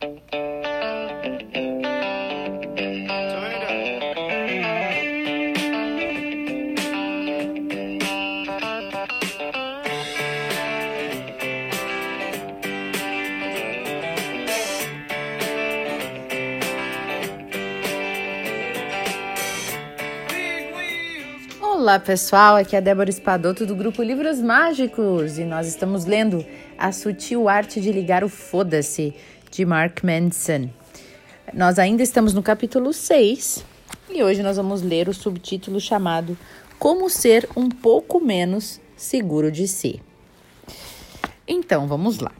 Olá pessoal, aqui é a Débora Espadoto do grupo Livros Mágicos e nós estamos lendo A Sutil Arte de Ligar o Foda-se de Mark Manson. Nós ainda estamos no capítulo 6 e hoje nós vamos ler o subtítulo chamado Como Ser um Pouco Menos Seguro de Si. Então vamos lá.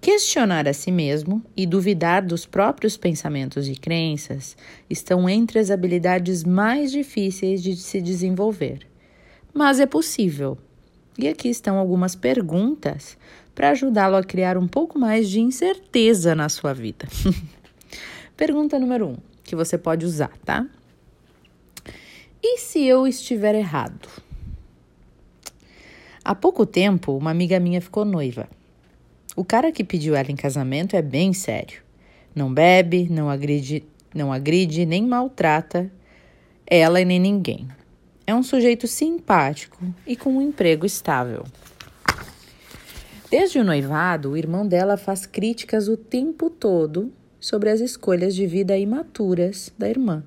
Questionar a si mesmo e duvidar dos próprios pensamentos e crenças estão entre as habilidades mais difíceis de se desenvolver. Mas é possível. E aqui estão algumas perguntas para ajudá-lo a criar um pouco mais de incerteza na sua vida. Pergunta número um, que você pode usar, tá? E se eu estiver errado? Há pouco tempo, uma amiga minha ficou noiva. O cara que pediu ela em casamento é bem sério. Não bebe, não agride, não agride nem maltrata ela e nem ninguém. É um sujeito simpático e com um emprego estável. Desde o noivado, o irmão dela faz críticas o tempo todo sobre as escolhas de vida imaturas da irmã.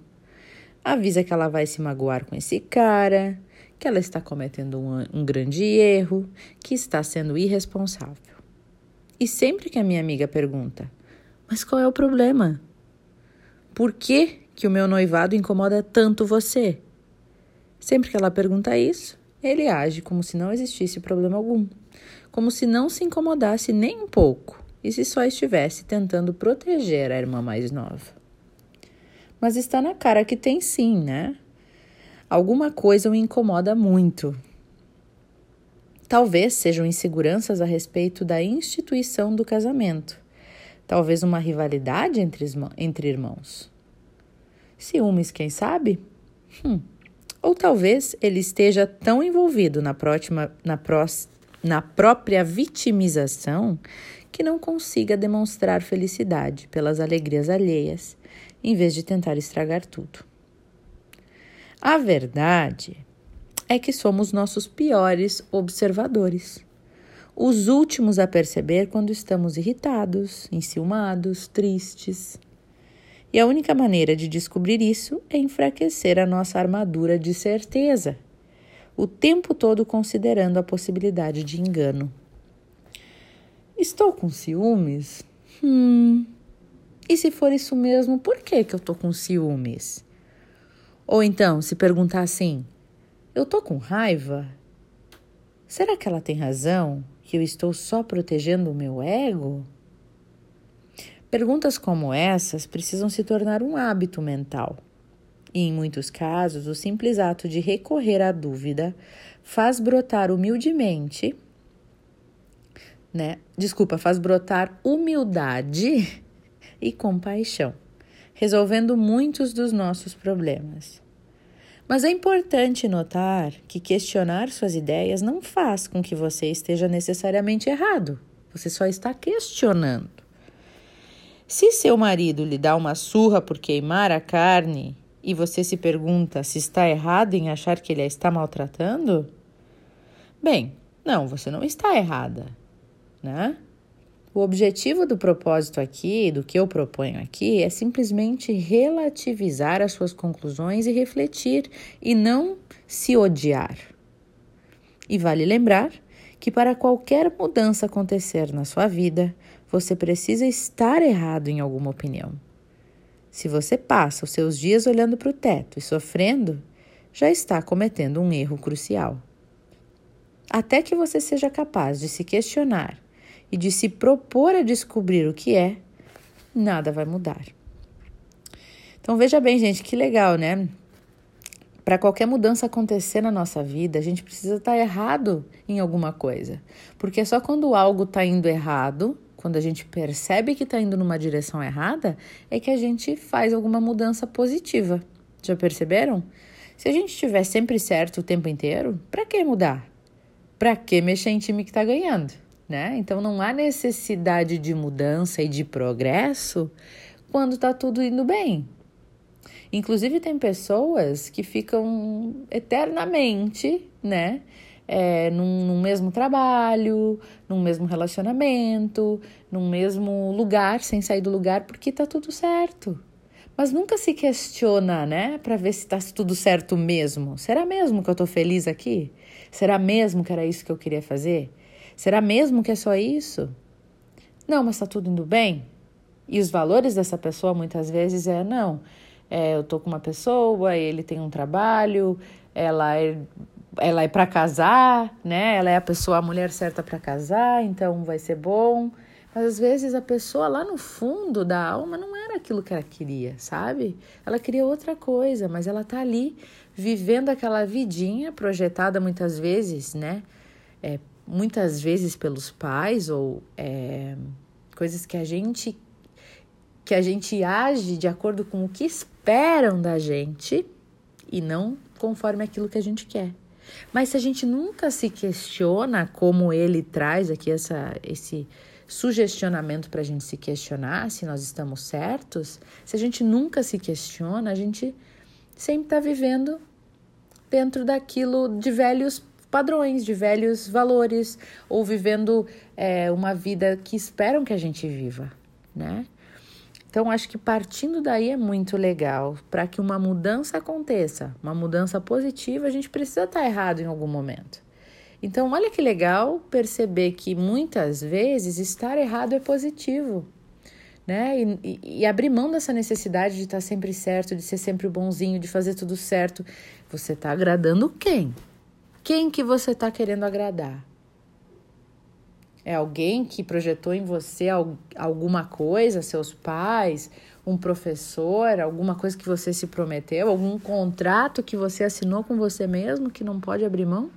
Avisa que ela vai se magoar com esse cara, que ela está cometendo um, um grande erro, que está sendo irresponsável. E sempre que a minha amiga pergunta: Mas qual é o problema? Por que, que o meu noivado incomoda tanto você? Sempre que ela pergunta isso, ele age como se não existisse problema algum, como se não se incomodasse nem um pouco e se só estivesse tentando proteger a irmã mais nova. Mas está na cara que tem sim, né? Alguma coisa o incomoda muito Talvez sejam inseguranças a respeito da instituição do casamento. Talvez uma rivalidade entre, entre irmãos. Ciúmes, quem sabe? Hum. Ou talvez ele esteja tão envolvido na, próxima, na, prós, na própria vitimização que não consiga demonstrar felicidade pelas alegrias alheias, em vez de tentar estragar tudo. A verdade é que somos nossos piores observadores. Os últimos a perceber quando estamos irritados, enciumados, tristes. E a única maneira de descobrir isso é enfraquecer a nossa armadura de certeza, o tempo todo considerando a possibilidade de engano. Estou com ciúmes? Hum. E se for isso mesmo, por que, que eu estou com ciúmes? Ou então, se perguntar assim: eu tô com raiva? Será que ela tem razão? Que eu estou só protegendo o meu ego? Perguntas como essas precisam se tornar um hábito mental. E em muitos casos, o simples ato de recorrer à dúvida faz brotar humildemente, né? Desculpa, faz brotar humildade e compaixão, resolvendo muitos dos nossos problemas. Mas é importante notar que questionar suas ideias não faz com que você esteja necessariamente errado. Você só está questionando. Se seu marido lhe dá uma surra por queimar a carne e você se pergunta se está errado em achar que ele a está maltratando, bem, não, você não está errada, né? O objetivo do propósito aqui, do que eu proponho aqui, é simplesmente relativizar as suas conclusões e refletir, e não se odiar. E vale lembrar que para qualquer mudança acontecer na sua vida, você precisa estar errado em alguma opinião. Se você passa os seus dias olhando para o teto e sofrendo, já está cometendo um erro crucial. Até que você seja capaz de se questionar e de se propor a descobrir o que é, nada vai mudar. Então veja bem, gente, que legal, né? Para qualquer mudança acontecer na nossa vida, a gente precisa estar tá errado em alguma coisa. Porque só quando algo está indo errado, quando a gente percebe que está indo numa direção errada, é que a gente faz alguma mudança positiva. Já perceberam? Se a gente estiver sempre certo o tempo inteiro, para que mudar? Para que mexer em time que está ganhando? né? Então não há necessidade de mudança e de progresso quando tá tudo indo bem. Inclusive tem pessoas que ficam eternamente, né? É, num, num, mesmo trabalho, num mesmo relacionamento, num mesmo lugar, sem sair do lugar, porque tá tudo certo. Mas nunca se questiona, né, para ver se tá tudo certo mesmo. Será mesmo que eu tô feliz aqui? Será mesmo que era isso que eu queria fazer? Será mesmo que é só isso? Não, mas tá tudo indo bem? E os valores dessa pessoa muitas vezes é não. É, eu tô com uma pessoa, ele tem um trabalho, ela é ela é para casar, né? Ela é a pessoa, a mulher certa para casar, então vai ser bom. Mas às vezes a pessoa lá no fundo da alma não era aquilo que ela queria, sabe? Ela queria outra coisa, mas ela tá ali vivendo aquela vidinha projetada muitas vezes, né? É, muitas vezes pelos pais ou é, coisas que a gente que a gente age de acordo com o que esperam da gente e não conforme aquilo que a gente quer. Mas se a gente nunca se questiona, como ele traz aqui essa, esse sugestionamento para a gente se questionar se nós estamos certos, se a gente nunca se questiona, a gente sempre está vivendo dentro daquilo de velhos padrões, de velhos valores, ou vivendo é, uma vida que esperam que a gente viva, né? Então, acho que partindo daí é muito legal. Para que uma mudança aconteça, uma mudança positiva, a gente precisa estar tá errado em algum momento. Então, olha que legal perceber que muitas vezes estar errado é positivo. Né? E, e, abrir mão dessa necessidade de estar sempre certo, de ser sempre bonzinho, de fazer tudo certo. Você está agradando quem? Quem que você está querendo agradar? É alguém que projetou em você alguma coisa, seus pais, um professor, alguma coisa que você se prometeu, algum contrato que você assinou com você mesmo que não pode abrir mão?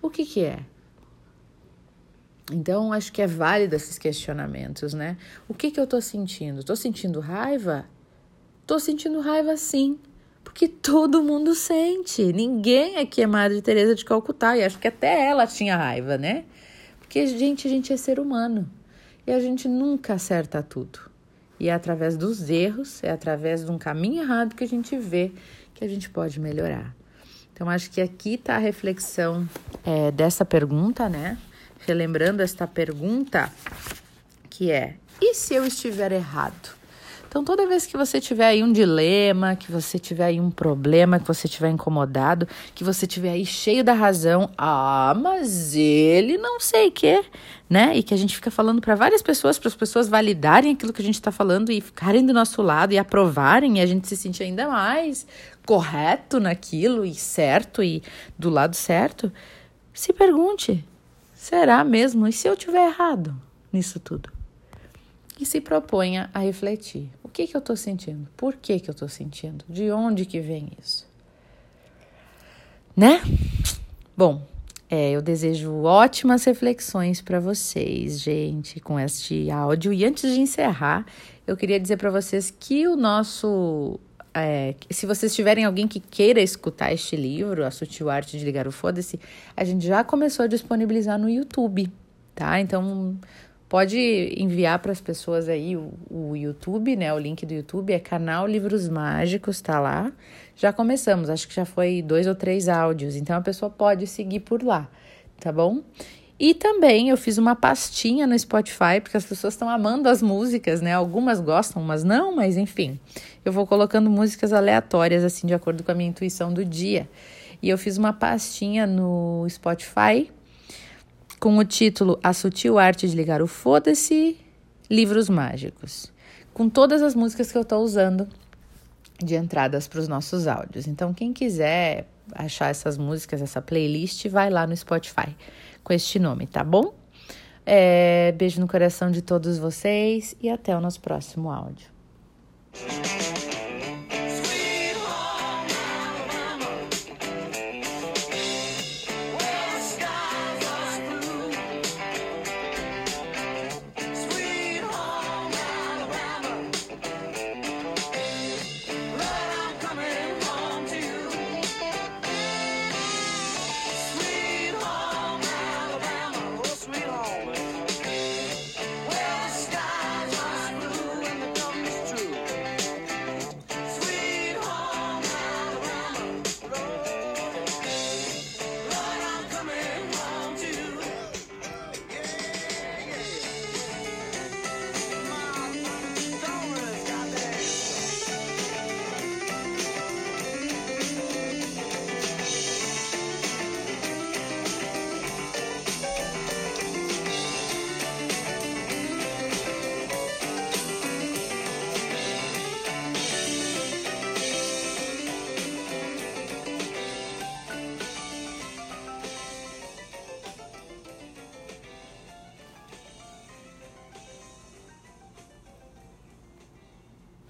O que que é? Então, acho que é válido esses questionamentos, né? O que que eu tô sentindo? Tô sentindo raiva? Tô sentindo raiva sim, porque todo mundo sente. Ninguém aqui é Madre Teresa de Calcutá e acho que até ela tinha raiva, né? Porque, gente, a gente é ser humano e a gente nunca acerta tudo. E é através dos erros, é através de um caminho errado que a gente vê que a gente pode melhorar. Então, acho que aqui está a reflexão é, dessa pergunta, né? Relembrando esta pergunta, que é: e se eu estiver errado? Então, toda vez que você tiver aí um dilema, que você tiver aí um problema, que você tiver incomodado, que você tiver aí cheio da razão, ah, mas ele não sei o que, né? E que a gente fica falando para várias pessoas, para as pessoas validarem aquilo que a gente está falando e ficarem do nosso lado e aprovarem e a gente se sentir ainda mais correto naquilo e certo e do lado certo. Se pergunte: será mesmo? E se eu tiver errado nisso tudo? e se proponha a refletir. Que, que eu estou sentindo? Por que, que eu estou sentindo? De onde que vem isso? Né? Bom, é, eu desejo ótimas reflexões para vocês, gente, com este áudio. E antes de encerrar, eu queria dizer para vocês que o nosso. É, se vocês tiverem alguém que queira escutar este livro, A Sutil Arte de Ligar o Foda-se, a gente já começou a disponibilizar no YouTube, tá? Então, Pode enviar para as pessoas aí o, o YouTube, né? O link do YouTube é canal Livros Mágicos, tá lá. Já começamos, acho que já foi dois ou três áudios, então a pessoa pode seguir por lá, tá bom? E também eu fiz uma pastinha no Spotify, porque as pessoas estão amando as músicas, né? Algumas gostam, umas não, mas enfim. Eu vou colocando músicas aleatórias, assim, de acordo com a minha intuição do dia. E eu fiz uma pastinha no Spotify com o título A Sutil Arte de Ligar o Foda-se, Livros Mágicos, com todas as músicas que eu estou usando de entradas para os nossos áudios. Então, quem quiser achar essas músicas, essa playlist, vai lá no Spotify com este nome, tá bom? É, beijo no coração de todos vocês e até o nosso próximo áudio.